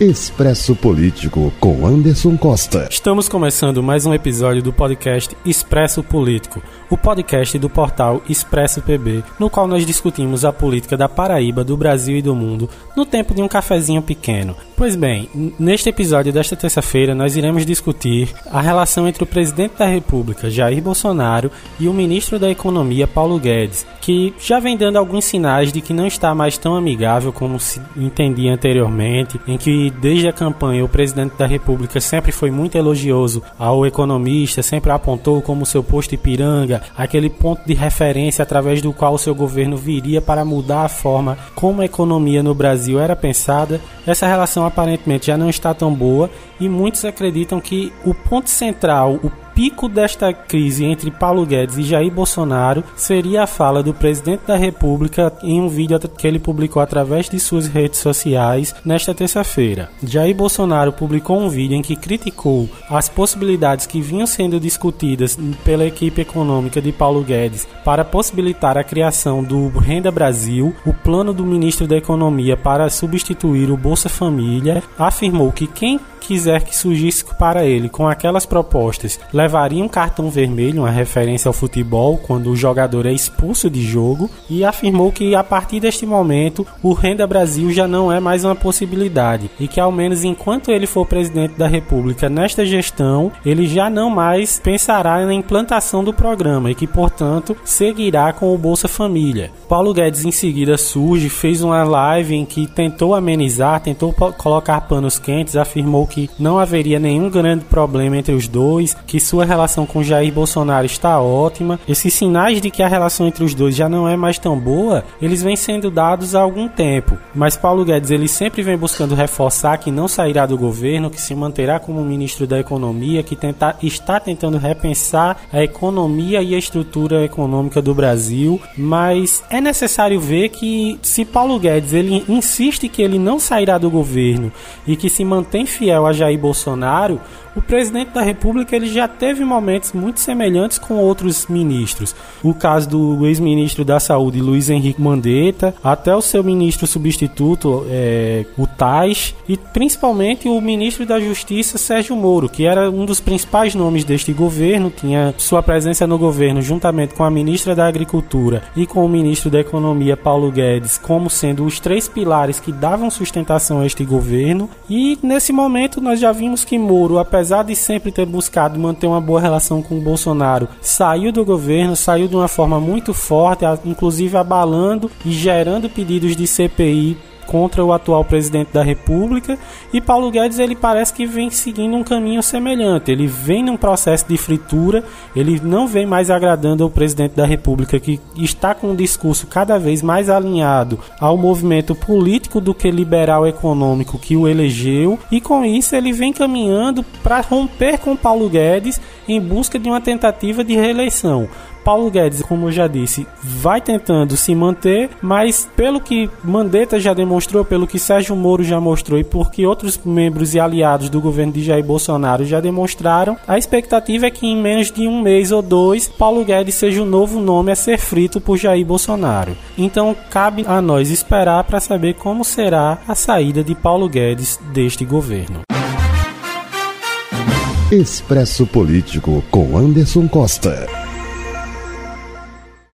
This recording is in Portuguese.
Expresso Político com Anderson Costa. Estamos começando mais um episódio do podcast Expresso Político, o podcast do portal Expresso PB, no qual nós discutimos a política da Paraíba, do Brasil e do mundo no tempo de um cafezinho pequeno. Pois bem, neste episódio desta terça-feira nós iremos discutir a relação entre o presidente da República, Jair Bolsonaro, e o ministro da Economia, Paulo Guedes, que já vem dando alguns sinais de que não está mais tão amigável como se entendia anteriormente, em que desde a campanha o presidente da República sempre foi muito elogioso ao economista, sempre apontou como seu posto Ipiranga, aquele ponto de referência através do qual o seu governo viria para mudar a forma como a economia no Brasil era pensada. Essa relação aparentemente já não está tão boa e muitos acreditam que o ponto central, o pico desta crise entre Paulo Guedes e Jair Bolsonaro seria a fala do presidente da República em um vídeo que ele publicou através de suas redes sociais nesta terça-feira. Jair Bolsonaro publicou um vídeo em que criticou as possibilidades que vinham sendo discutidas pela equipe econômica de Paulo Guedes para possibilitar a criação do Renda Brasil, o plano do ministro da Economia para substituir o Bolsa Família, afirmou que quem quiser que surgisse para ele com aquelas propostas, levaria um cartão vermelho, uma referência ao futebol, quando o jogador é expulso de jogo, e afirmou que a partir deste momento o Renda Brasil já não é mais uma possibilidade e que ao menos enquanto ele for presidente da República nesta gestão, ele já não mais pensará na implantação do programa e que, portanto, seguirá com o Bolsa Família. Paulo Guedes em seguida surge, fez uma live em que tentou amenizar, tentou colocar panos quentes, afirmou que não haveria nenhum grande problema entre os dois, que sua relação com Jair Bolsonaro está ótima. Esses sinais de que a relação entre os dois já não é mais tão boa, eles vêm sendo dados há algum tempo. Mas Paulo Guedes ele sempre vem buscando reforçar que não sairá do governo, que se manterá como ministro da Economia, que tenta, está tentando repensar a economia e a estrutura econômica do Brasil, mas é necessário ver que se Paulo Guedes ele insiste que ele não sairá do governo e que se mantém fiel a Jair Bolsonaro, o presidente da República ele já teve momentos muito semelhantes com outros ministros. O caso do ex-ministro da Saúde, Luiz Henrique Mandetta, até o seu ministro substituto, é, o Tais, e principalmente o ministro da Justiça, Sérgio Moro, que era um dos principais nomes deste governo, tinha sua presença no governo juntamente com a ministra da Agricultura e com o ministro da Economia, Paulo Guedes, como sendo os três pilares que davam sustentação a este governo. E nesse momento nós já vimos que Moro, apesar de sempre ter buscado manter uma boa relação com o Bolsonaro, saiu do governo, saiu de uma forma muito forte, inclusive abalando e gerando pedidos de CPI contra o atual presidente da República e Paulo Guedes ele parece que vem seguindo um caminho semelhante. Ele vem num processo de fritura, ele não vem mais agradando ao presidente da República que está com um discurso cada vez mais alinhado ao movimento político do que liberal econômico que o elegeu e com isso ele vem caminhando para romper com Paulo Guedes em busca de uma tentativa de reeleição. Paulo Guedes, como eu já disse, vai tentando se manter, mas pelo que Mandetta já demonstrou, pelo que Sérgio Moro já mostrou e porque outros membros e aliados do governo de Jair Bolsonaro já demonstraram, a expectativa é que em menos de um mês ou dois, Paulo Guedes seja o novo nome a ser frito por Jair Bolsonaro. Então cabe a nós esperar para saber como será a saída de Paulo Guedes deste governo. Expresso Político com Anderson Costa.